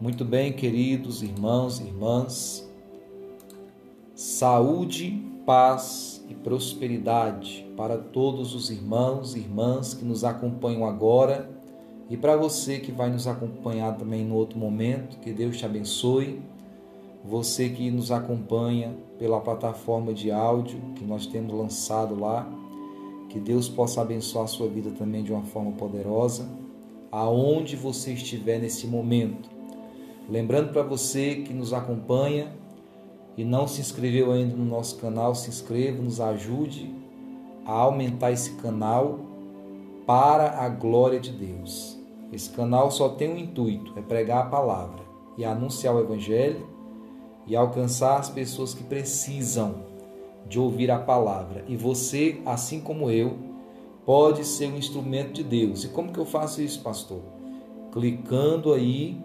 Muito bem, queridos irmãos e irmãs, saúde, paz e prosperidade para todos os irmãos e irmãs que nos acompanham agora e para você que vai nos acompanhar também no outro momento. Que Deus te abençoe. Você que nos acompanha pela plataforma de áudio que nós temos lançado lá, que Deus possa abençoar a sua vida também de uma forma poderosa, aonde você estiver nesse momento Lembrando para você que nos acompanha e não se inscreveu ainda no nosso canal, se inscreva, nos ajude a aumentar esse canal para a glória de Deus. Esse canal só tem um intuito, é pregar a palavra e anunciar o evangelho e alcançar as pessoas que precisam de ouvir a palavra. E você, assim como eu, pode ser um instrumento de Deus. E como que eu faço isso, pastor? Clicando aí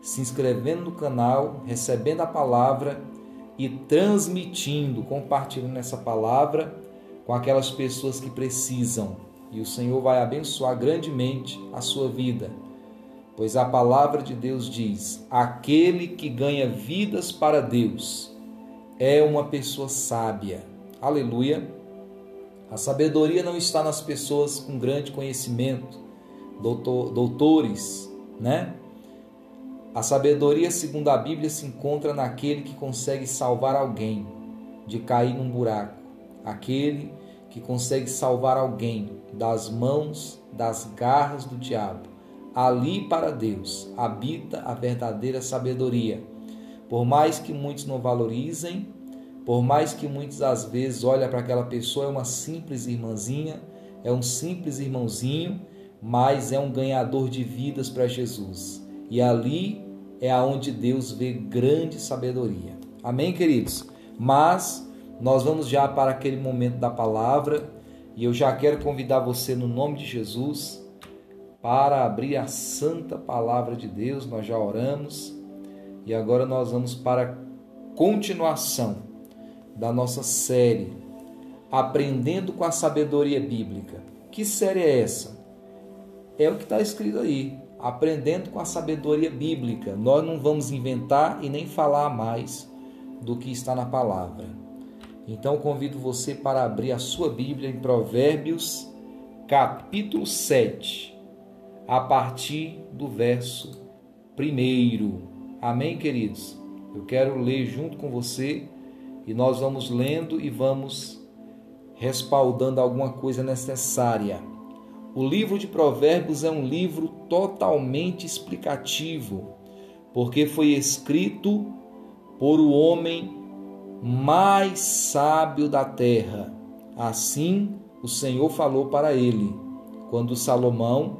se inscrevendo no canal, recebendo a palavra e transmitindo, compartilhando essa palavra com aquelas pessoas que precisam. E o Senhor vai abençoar grandemente a sua vida. Pois a palavra de Deus diz: aquele que ganha vidas para Deus é uma pessoa sábia. Aleluia. A sabedoria não está nas pessoas com grande conhecimento, doutor, doutores, né? A sabedoria, segundo a Bíblia, se encontra naquele que consegue salvar alguém de cair num buraco, aquele que consegue salvar alguém das mãos, das garras do diabo. Ali para Deus habita a verdadeira sabedoria. Por mais que muitos não valorizem, por mais que muitos às vezes olhem para aquela pessoa, é uma simples irmãzinha, é um simples irmãozinho, mas é um ganhador de vidas para Jesus. E ali é aonde Deus vê grande sabedoria. Amém, queridos? Mas nós vamos já para aquele momento da palavra e eu já quero convidar você no nome de Jesus para abrir a santa palavra de Deus. Nós já oramos e agora nós vamos para a continuação da nossa série Aprendendo com a Sabedoria Bíblica. Que série é essa? É o que está escrito aí aprendendo com a sabedoria bíblica. Nós não vamos inventar e nem falar mais do que está na palavra. Então convido você para abrir a sua Bíblia em Provérbios, capítulo 7, a partir do verso 1. Amém, queridos? Eu quero ler junto com você e nós vamos lendo e vamos respaldando alguma coisa necessária. O livro de Provérbios é um livro totalmente explicativo, porque foi escrito por o homem mais sábio da terra. Assim o Senhor falou para ele, quando Salomão,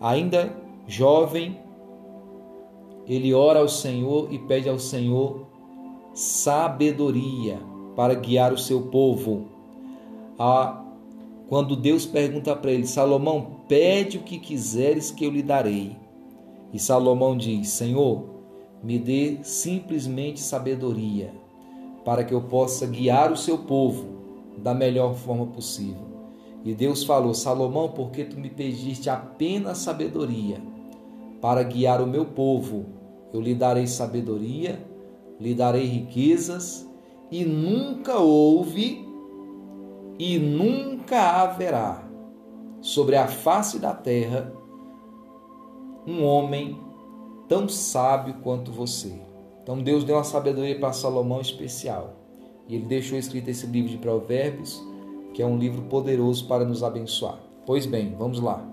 ainda jovem, ele ora ao Senhor e pede ao Senhor sabedoria para guiar o seu povo. A quando Deus pergunta para ele: Salomão, pede o que quiseres que eu lhe darei. E Salomão diz: Senhor, me dê simplesmente sabedoria, para que eu possa guiar o seu povo da melhor forma possível. E Deus falou: Salomão, porque tu me pediste apenas sabedoria para guiar o meu povo, eu lhe darei sabedoria, lhe darei riquezas, e nunca houve e nunca haverá sobre a face da terra um homem tão sábio quanto você. Então Deus deu uma sabedoria para Salomão especial. E ele deixou escrito esse livro de Provérbios, que é um livro poderoso para nos abençoar. Pois bem, vamos lá.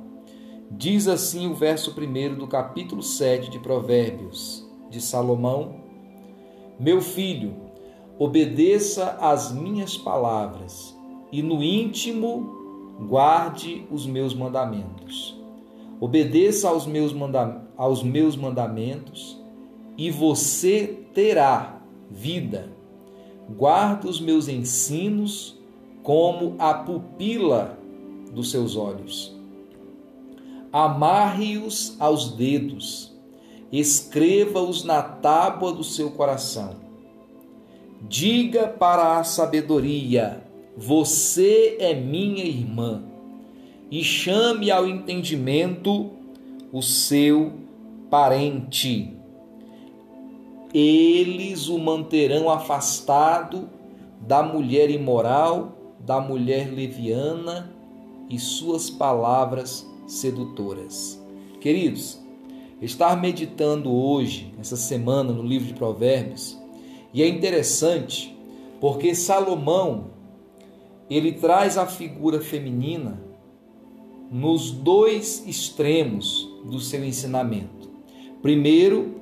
Diz assim o verso 1 do capítulo 7 de Provérbios de Salomão: Meu filho, obedeça às minhas palavras e no íntimo guarde os meus mandamentos. Obedeça aos meus, manda aos meus mandamentos e você terá vida. Guarda os meus ensinos como a pupila dos seus olhos. Amarre-os aos dedos, escreva-os na tábua do seu coração. Diga para a sabedoria: você é minha irmã, e chame ao entendimento o seu parente. eles o manterão afastado da mulher imoral, da mulher leviana e suas palavras sedutoras. Queridos, estar meditando hoje, essa semana, no livro de Provérbios, e é interessante porque Salomão ele traz a figura feminina nos dois extremos do seu ensinamento. Primeiro,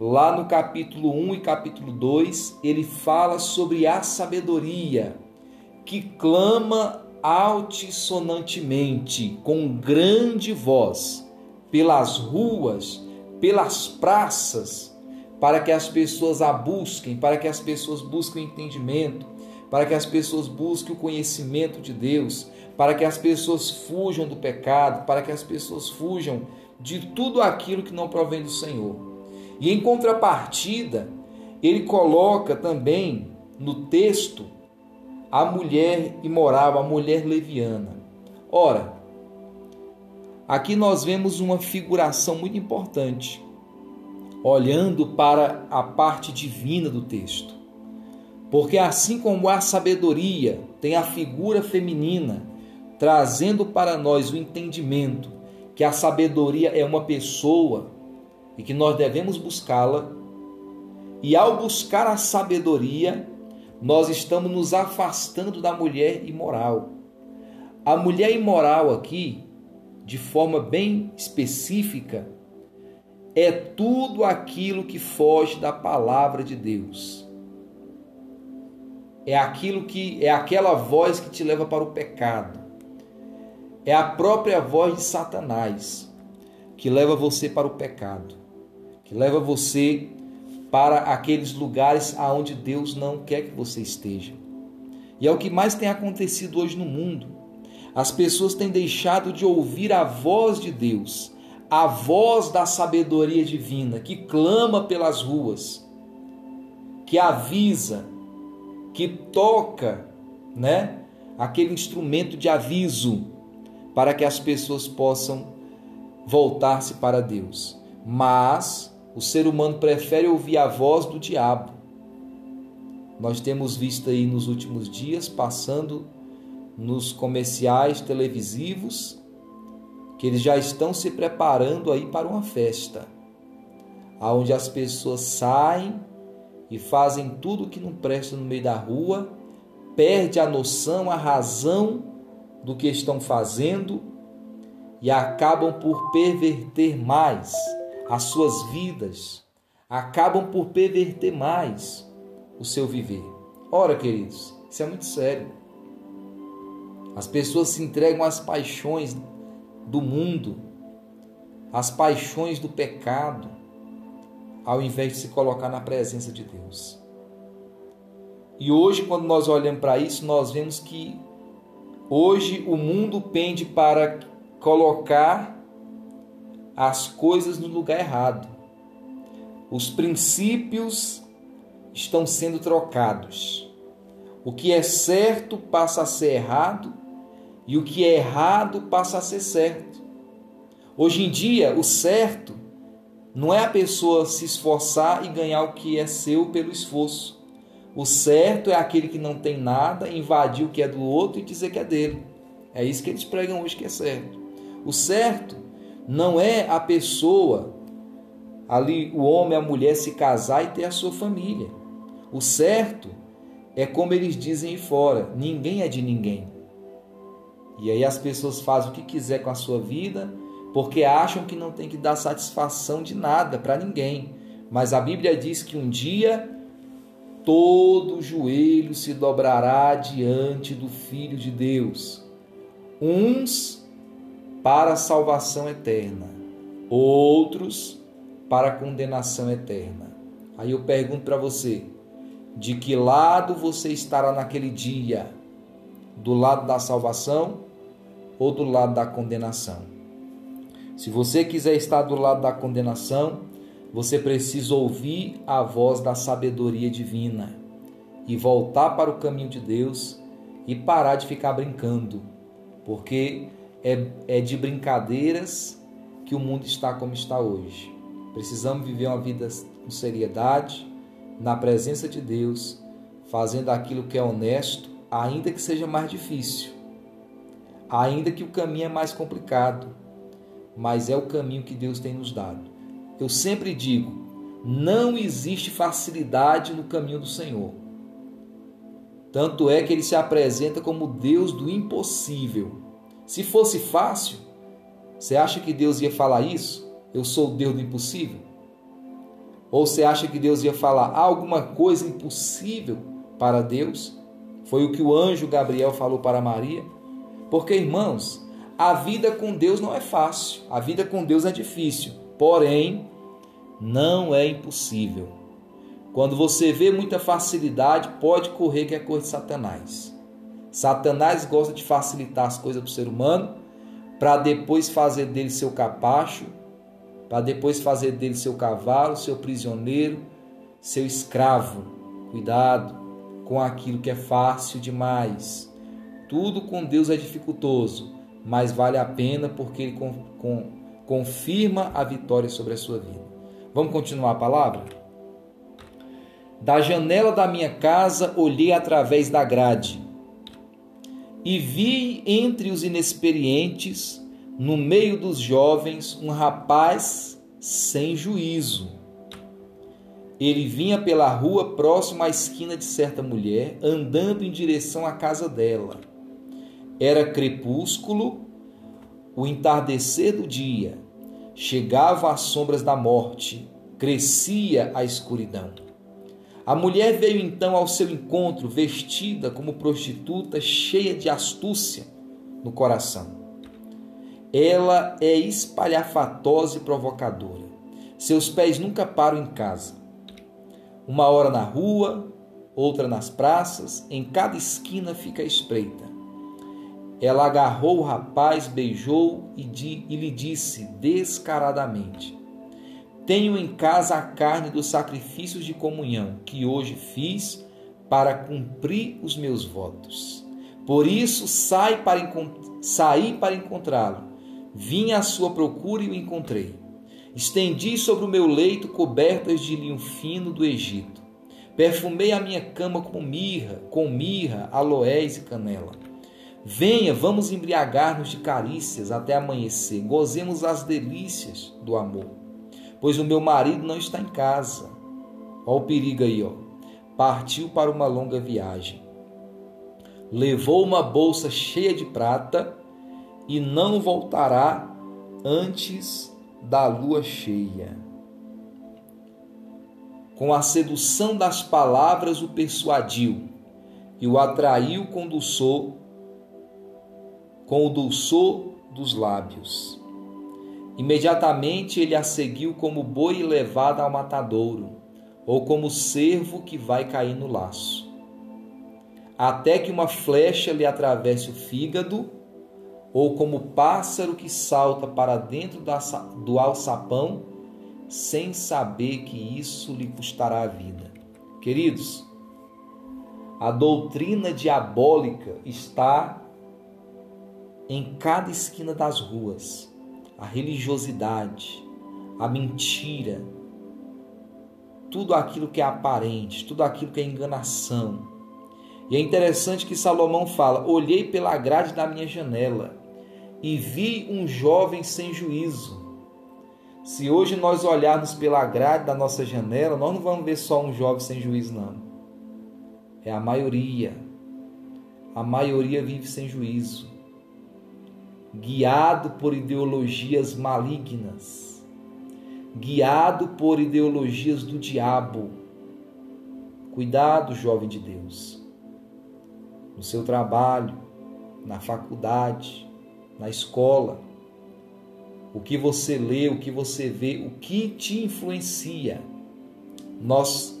lá no capítulo 1 e capítulo 2, ele fala sobre a sabedoria que clama altissonantemente, com grande voz, pelas ruas, pelas praças, para que as pessoas a busquem, para que as pessoas busquem entendimento, para que as pessoas busquem o conhecimento de Deus, para que as pessoas fujam do pecado, para que as pessoas fujam de tudo aquilo que não provém do Senhor. E em contrapartida, ele coloca também no texto a mulher imoral, a mulher leviana. Ora, aqui nós vemos uma figuração muito importante, olhando para a parte divina do texto. Porque assim como a sabedoria tem a figura feminina, trazendo para nós o entendimento que a sabedoria é uma pessoa e que nós devemos buscá-la, e ao buscar a sabedoria, nós estamos nos afastando da mulher imoral. A mulher imoral aqui, de forma bem específica, é tudo aquilo que foge da palavra de Deus é aquilo que é aquela voz que te leva para o pecado. É a própria voz de Satanás que leva você para o pecado, que leva você para aqueles lugares aonde Deus não quer que você esteja. E é o que mais tem acontecido hoje no mundo. As pessoas têm deixado de ouvir a voz de Deus, a voz da sabedoria divina que clama pelas ruas, que avisa, que toca, né, aquele instrumento de aviso para que as pessoas possam voltar-se para Deus. Mas o ser humano prefere ouvir a voz do diabo. Nós temos visto aí nos últimos dias, passando nos comerciais televisivos, que eles já estão se preparando aí para uma festa, aonde as pessoas saem e fazem tudo que não presta no meio da rua, perde a noção, a razão do que estão fazendo e acabam por perverter mais as suas vidas, acabam por perverter mais o seu viver. Ora, queridos, isso é muito sério. As pessoas se entregam às paixões do mundo, às paixões do pecado, ao invés de se colocar na presença de Deus. E hoje, quando nós olhamos para isso, nós vemos que hoje o mundo pende para colocar as coisas no lugar errado. Os princípios estão sendo trocados. O que é certo passa a ser errado e o que é errado passa a ser certo. Hoje em dia, o certo não é a pessoa se esforçar e ganhar o que é seu pelo esforço. O certo é aquele que não tem nada, invadir o que é do outro e dizer que é dele. É isso que eles pregam hoje que é certo. O certo não é a pessoa ali, o homem, a mulher se casar e ter a sua família. O certo é como eles dizem aí fora: ninguém é de ninguém. E aí as pessoas fazem o que quiser com a sua vida porque acham que não tem que dar satisfação de nada para ninguém. Mas a Bíblia diz que um dia todo joelho se dobrará diante do Filho de Deus, uns para a salvação eterna, outros para a condenação eterna. Aí eu pergunto para você: de que lado você estará naquele dia? Do lado da salvação ou do lado da condenação? Se você quiser estar do lado da condenação, você precisa ouvir a voz da sabedoria divina e voltar para o caminho de Deus e parar de ficar brincando, porque é, é de brincadeiras que o mundo está como está hoje. Precisamos viver uma vida com seriedade, na presença de Deus, fazendo aquilo que é honesto, ainda que seja mais difícil, ainda que o caminho é mais complicado, mas é o caminho que Deus tem nos dado. Eu sempre digo: não existe facilidade no caminho do Senhor. Tanto é que ele se apresenta como Deus do impossível. Se fosse fácil, você acha que Deus ia falar isso? Eu sou o Deus do impossível? Ou você acha que Deus ia falar alguma coisa impossível para Deus? Foi o que o anjo Gabriel falou para Maria. Porque, irmãos, a vida com Deus não é fácil, a vida com Deus é difícil, porém, não é impossível. Quando você vê muita facilidade, pode correr que é coisa de Satanás. Satanás gosta de facilitar as coisas para o ser humano, para depois fazer dele seu capacho, para depois fazer dele seu cavalo, seu prisioneiro, seu escravo. Cuidado com aquilo que é fácil demais. Tudo com Deus é dificultoso, mas vale a pena porque ele com, com, confirma a vitória sobre a sua vida. Vamos continuar a palavra? Da janela da minha casa olhei através da grade e vi entre os inexperientes, no meio dos jovens, um rapaz sem juízo. Ele vinha pela rua próximo à esquina de certa mulher, andando em direção à casa dela. Era crepúsculo, o entardecer do dia. Chegavam as sombras da morte, crescia a escuridão. A mulher veio então ao seu encontro, vestida como prostituta, cheia de astúcia no coração. Ela é espalhafatosa e provocadora. Seus pés nunca param em casa. Uma hora na rua, outra nas praças, em cada esquina fica espreita. Ela agarrou o rapaz, beijou e, e lhe disse descaradamente: Tenho em casa a carne dos sacrifícios de comunhão que hoje fiz para cumprir os meus votos. Por isso sai para saí para encontrá-lo. Vim à sua procura e o encontrei. Estendi sobre o meu leito cobertas de linho fino do Egito. Perfumei a minha cama com mirra, com mirra, aloés e canela. Venha, vamos embriagar-nos de carícias até amanhecer. Gozemos as delícias do amor pois o meu marido não está em casa. Olha o perigo aí, ó. Partiu para uma longa viagem. Levou uma bolsa cheia de prata e não voltará antes da lua cheia. Com a sedução das palavras o persuadiu e o atraiu com dulçor, com o dulçor dos lábios. Imediatamente ele a seguiu como boi levado ao matadouro, ou como cervo que vai cair no laço. Até que uma flecha lhe atravesse o fígado, ou como pássaro que salta para dentro do alçapão, sem saber que isso lhe custará a vida. Queridos, a doutrina diabólica está em cada esquina das ruas a religiosidade, a mentira, tudo aquilo que é aparente, tudo aquilo que é enganação. E é interessante que Salomão fala: Olhei pela grade da minha janela e vi um jovem sem juízo. Se hoje nós olharmos pela grade da nossa janela, nós não vamos ver só um jovem sem juízo, não. É a maioria. A maioria vive sem juízo guiado por ideologias malignas, guiado por ideologias do diabo. Cuidado, jovem de Deus, no seu trabalho, na faculdade, na escola. O que você lê, o que você vê, o que te influencia. Nós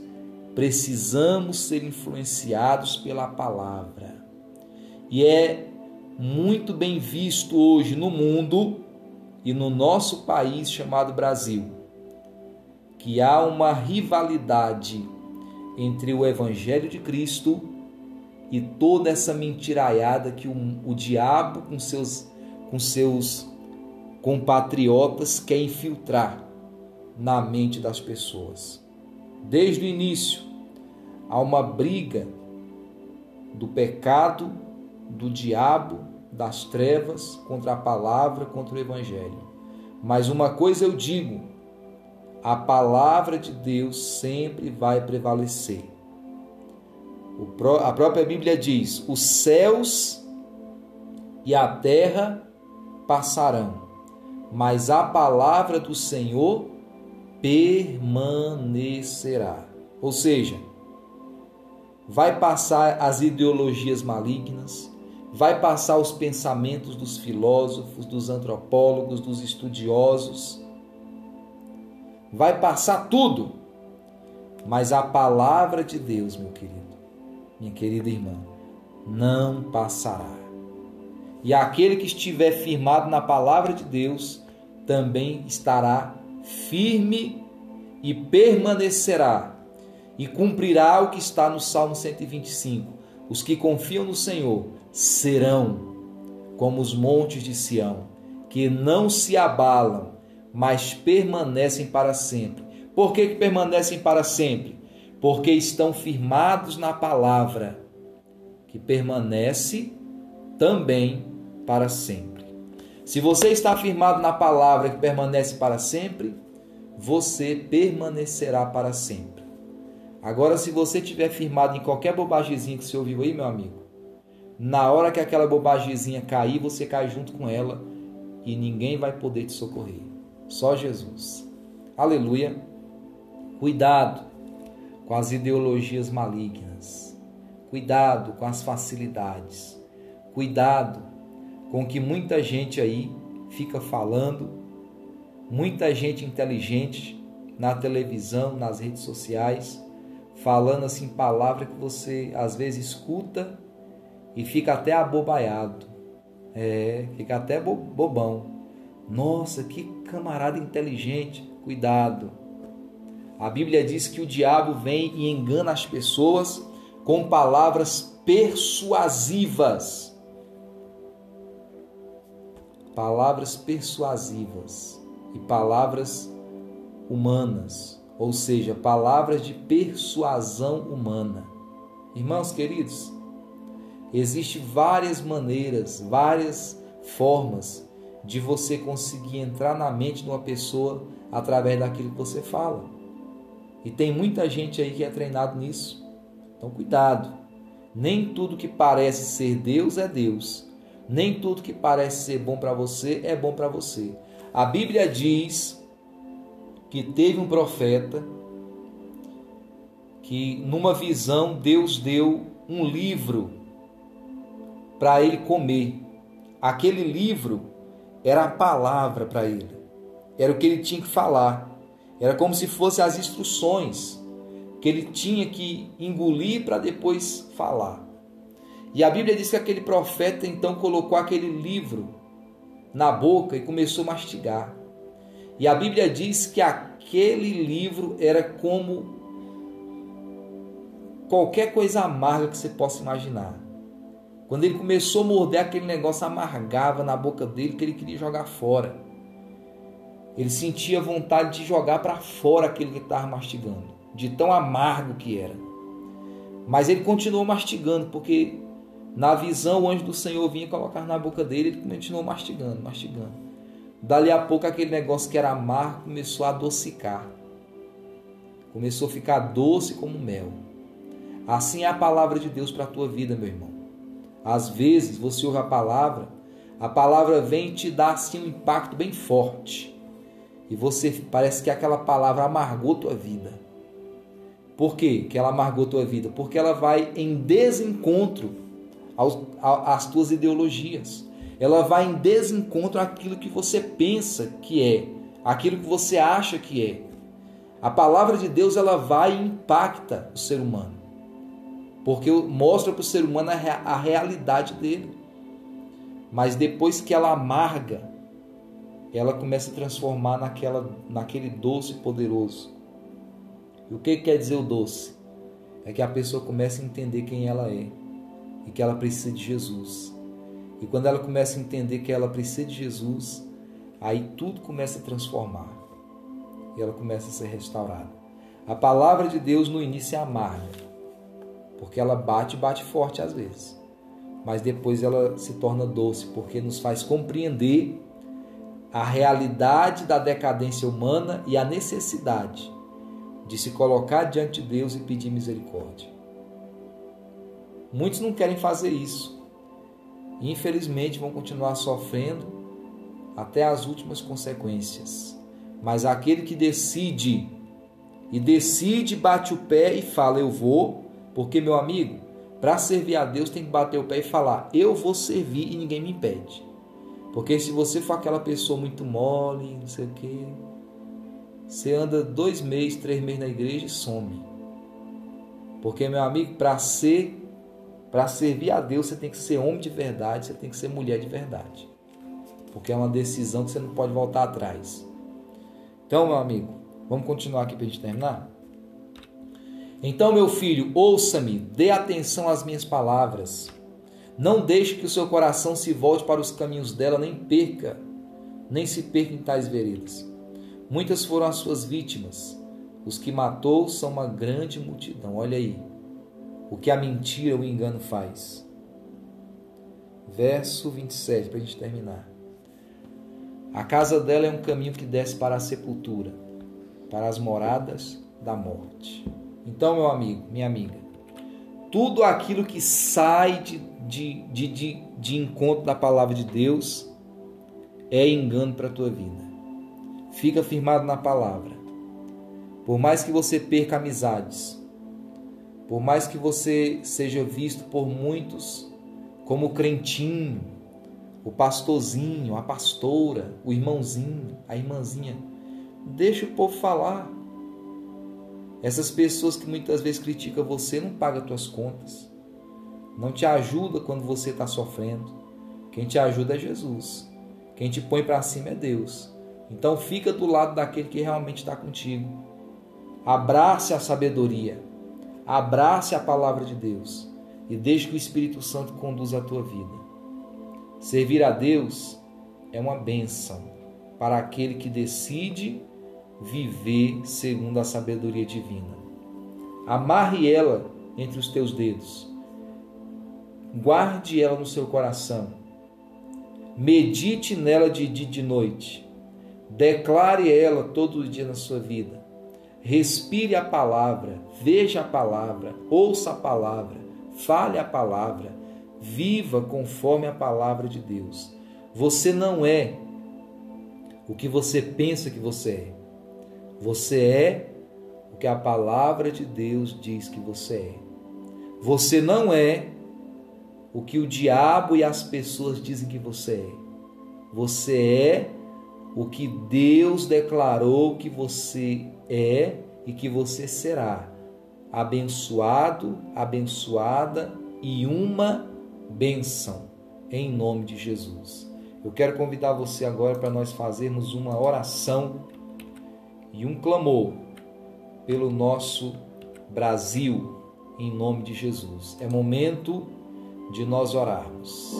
precisamos ser influenciados pela palavra. E é muito bem visto hoje no mundo e no nosso país chamado Brasil, que há uma rivalidade entre o Evangelho de Cristo e toda essa mentiraiada que o, o diabo com seus, com seus compatriotas quer infiltrar na mente das pessoas. Desde o início, há uma briga do pecado, do diabo, das trevas contra a palavra, contra o evangelho. Mas uma coisa eu digo: a palavra de Deus sempre vai prevalecer. A própria Bíblia diz: os céus e a terra passarão, mas a palavra do Senhor permanecerá. Ou seja, vai passar as ideologias malignas, vai passar os pensamentos dos filósofos, dos antropólogos, dos estudiosos, vai passar tudo, mas a palavra de Deus, meu querido, minha querida irmã, não passará. E aquele que estiver firmado na palavra de Deus também estará firme e permanecerá e cumprirá o que está no Salmo 125. Os que confiam no Senhor serão como os montes de Sião, que não se abalam, mas permanecem para sempre. Por que, que permanecem para sempre? Porque estão firmados na palavra, que permanece também para sempre. Se você está firmado na palavra que permanece para sempre, você permanecerá para sempre. Agora, se você estiver firmado em qualquer bobagemzinha que você ouviu aí, meu amigo, na hora que aquela bobagemzinha cair, você cai junto com ela e ninguém vai poder te socorrer. Só Jesus. Aleluia. Cuidado com as ideologias malignas. Cuidado com as facilidades. Cuidado com que muita gente aí fica falando, muita gente inteligente na televisão, nas redes sociais, falando assim palavra que você às vezes escuta e fica até abobaiado. É, fica até bobão. Nossa, que camarada inteligente. Cuidado. A Bíblia diz que o diabo vem e engana as pessoas com palavras persuasivas palavras persuasivas e palavras humanas, ou seja, palavras de persuasão humana. Irmãos queridos, existem várias maneiras, várias formas de você conseguir entrar na mente de uma pessoa através daquilo que você fala. E tem muita gente aí que é treinado nisso. Então cuidado. Nem tudo que parece ser Deus é Deus. Nem tudo que parece ser bom para você é bom para você. A Bíblia diz que teve um profeta que numa visão Deus deu um livro para ele comer. Aquele livro era a palavra para ele. Era o que ele tinha que falar. Era como se fossem as instruções que ele tinha que engolir para depois falar. E a Bíblia diz que aquele profeta então colocou aquele livro na boca e começou a mastigar. E a Bíblia diz que aquele livro era como qualquer coisa amarga que você possa imaginar. Quando ele começou a morder, aquele negócio amargava na boca dele que ele queria jogar fora. Ele sentia vontade de jogar para fora aquilo que estava mastigando, de tão amargo que era. Mas ele continuou mastigando, porque na visão, o anjo do Senhor vinha colocar na boca dele, ele continuou mastigando, mastigando. Dali a pouco, aquele negócio que era amargo começou a adocicar. Começou a ficar doce como mel. Assim é a palavra de Deus para a tua vida, meu irmão. Às vezes você ouve a palavra, a palavra vem e te dá assim um impacto bem forte. E você parece que aquela palavra amargou tua vida. Por quê que ela amargou tua vida? Porque ela vai em desencontro às tuas ideologias. Ela vai em desencontro àquilo que você pensa que é, aquilo que você acha que é. A palavra de Deus ela vai e impacta o ser humano, porque mostra para o ser humano a realidade dele. Mas depois que ela amarga, ela começa a transformar naquela, naquele doce poderoso. E o que quer dizer o doce? É que a pessoa começa a entender quem ela é e que ela precisa de Jesus. E quando ela começa a entender que ela precisa de Jesus, aí tudo começa a transformar. e ela começa a ser restaurada. A palavra de Deus no início é amarga, porque ela bate, bate forte às vezes. Mas depois ela se torna doce, porque nos faz compreender a realidade da decadência humana e a necessidade de se colocar diante de Deus e pedir misericórdia. Muitos não querem fazer isso. E, infelizmente vão continuar sofrendo até as últimas consequências. Mas aquele que decide e decide, bate o pé e fala: Eu vou, porque, meu amigo, para servir a Deus tem que bater o pé e falar: Eu vou servir e ninguém me impede. Porque se você for aquela pessoa muito mole, não sei o quê, você anda dois meses, três meses na igreja e some. Porque, meu amigo, para ser, para servir a Deus, você tem que ser homem de verdade, você tem que ser mulher de verdade. Porque é uma decisão que você não pode voltar atrás. Então, meu amigo, vamos continuar aqui para a gente terminar? Então, meu filho, ouça-me, dê atenção às minhas palavras. Não deixe que o seu coração se volte para os caminhos dela, nem perca, nem se perca em tais veredas. Muitas foram as suas vítimas. Os que matou são uma grande multidão. Olha aí o que a mentira, o engano faz. Verso 27, para a gente terminar. A casa dela é um caminho que desce para a sepultura, para as moradas da morte. Então, meu amigo, minha amiga, tudo aquilo que sai de, de, de, de, de encontro da palavra de Deus é engano para a tua vida. Fica firmado na palavra. Por mais que você perca amizades, por mais que você seja visto por muitos como crentinho, o pastorzinho, a pastora, o irmãozinho, a irmãzinha, deixa o povo falar. Essas pessoas que muitas vezes criticam você não pagam suas contas, não te ajuda quando você está sofrendo. Quem te ajuda é Jesus. Quem te põe para cima é Deus. Então fica do lado daquele que realmente está contigo. Abrace a sabedoria. Abrace a palavra de Deus e deixe que o Espírito Santo conduza a tua vida. Servir a Deus é uma bênção para aquele que decide viver segundo a sabedoria divina. Amarre ela entre os teus dedos. Guarde ela no seu coração. Medite nela de dia e de noite Declare ela todo dia na sua vida. Respire a palavra, veja a palavra, ouça a palavra, fale a palavra, viva conforme a palavra de Deus. Você não é o que você pensa que você é. Você é o que a palavra de Deus diz que você é. Você não é o que o diabo e as pessoas dizem que você é. Você é o que Deus declarou que você é e que você será. Abençoado, abençoada e uma benção, em nome de Jesus. Eu quero convidar você agora para nós fazermos uma oração e um clamor pelo nosso Brasil, em nome de Jesus. É momento de nós orarmos.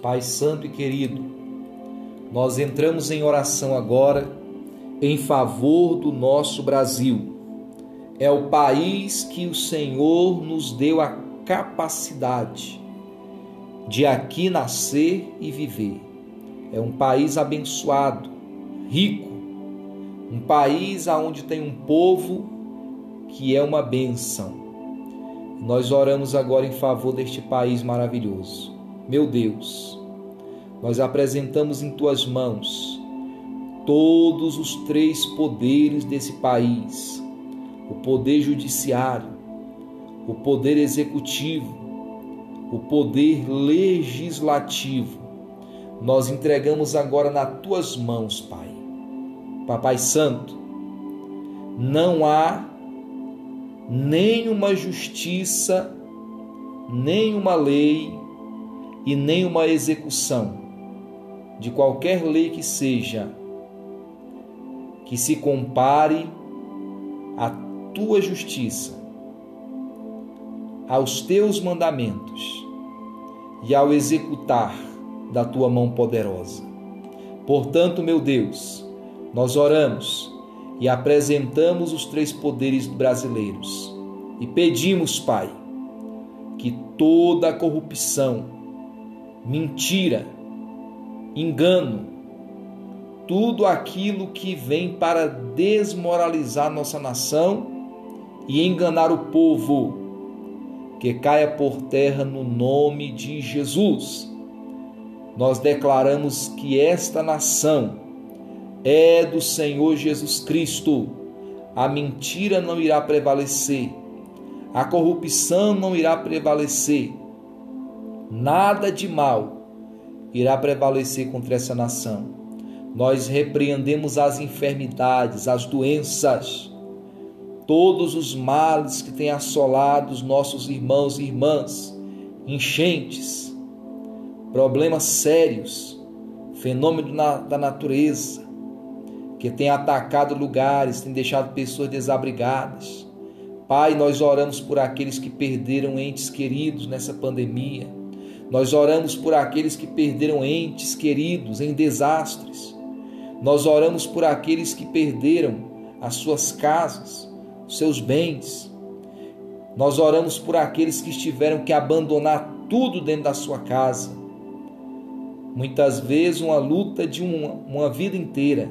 Pai Santo e querido, nós entramos em oração agora em favor do nosso Brasil. É o país que o Senhor nos deu a capacidade de aqui nascer e viver. É um país abençoado, rico, um país onde tem um povo que é uma benção. Nós oramos agora em favor deste país maravilhoso. Meu Deus, nós apresentamos em tuas mãos todos os três poderes desse país: o poder judiciário, o poder executivo, o poder legislativo. Nós entregamos agora nas tuas mãos, Pai. Papai Santo, não há nenhuma justiça, nenhuma lei e nem uma execução de qualquer lei que seja que se compare à tua justiça. aos teus mandamentos e ao executar da tua mão poderosa. Portanto, meu Deus, nós oramos e apresentamos os três poderes brasileiros e pedimos, Pai, que toda corrupção, mentira, engano, tudo aquilo que vem para desmoralizar nossa nação e enganar o povo, que caia por terra no nome de Jesus. Nós declaramos que esta nação é do Senhor Jesus Cristo. A mentira não irá prevalecer, a corrupção não irá prevalecer, nada de mal irá prevalecer contra essa nação. Nós repreendemos as enfermidades, as doenças, todos os males que têm assolado os nossos irmãos e irmãs, enchentes, problemas sérios, fenômeno da natureza, que tem atacado lugares, tem deixado pessoas desabrigadas. Pai, nós oramos por aqueles que perderam entes queridos nessa pandemia. Nós oramos por aqueles que perderam entes queridos em desastres. Nós oramos por aqueles que perderam as suas casas, seus bens. Nós oramos por aqueles que tiveram que abandonar tudo dentro da sua casa. Muitas vezes uma luta de uma, uma vida inteira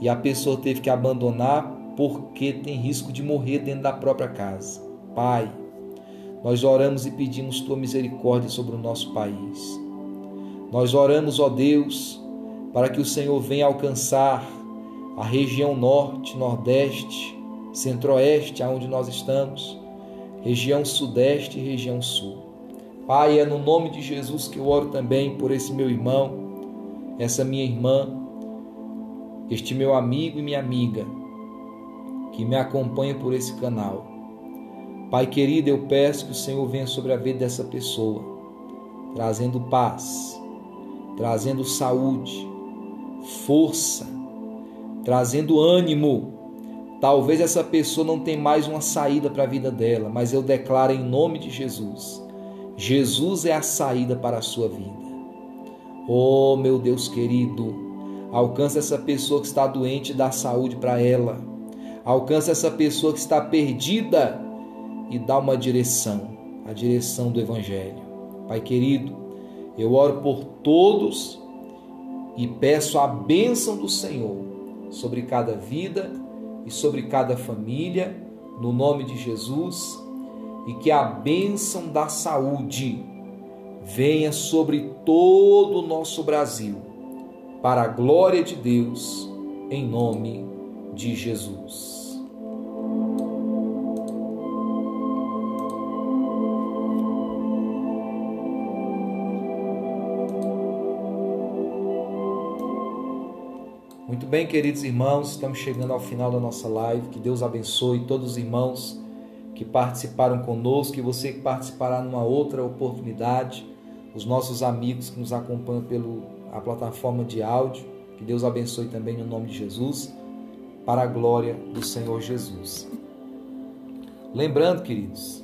e a pessoa teve que abandonar porque tem risco de morrer dentro da própria casa. Pai, nós oramos e pedimos tua misericórdia sobre o nosso país. Nós oramos, ó Deus, para que o Senhor venha alcançar a região norte, nordeste, centro-oeste, aonde nós estamos, região sudeste e região sul. Pai, é no nome de Jesus que eu oro também por esse meu irmão, essa minha irmã, este meu amigo e minha amiga que me acompanha por esse canal. Pai querido, eu peço que o Senhor venha sobre a vida dessa pessoa, trazendo paz, trazendo saúde, força, trazendo ânimo. Talvez essa pessoa não tenha mais uma saída para a vida dela, mas eu declaro em nome de Jesus: Jesus é a saída para a sua vida. Oh, meu Deus querido, alcança essa pessoa que está doente e dá saúde para ela. Alcança essa pessoa que está perdida e dá uma direção, a direção do Evangelho. Pai querido, eu oro por todos e peço a bênção do Senhor sobre cada vida e sobre cada família, no nome de Jesus, e que a bênção da saúde venha sobre todo o nosso Brasil, para a glória de Deus, em nome de Jesus. Bem, queridos irmãos, estamos chegando ao final da nossa live. Que Deus abençoe todos os irmãos que participaram conosco, que você que participará numa outra oportunidade, os nossos amigos que nos acompanham pela plataforma de áudio. Que Deus abençoe também no nome de Jesus, para a glória do Senhor Jesus. Lembrando, queridos,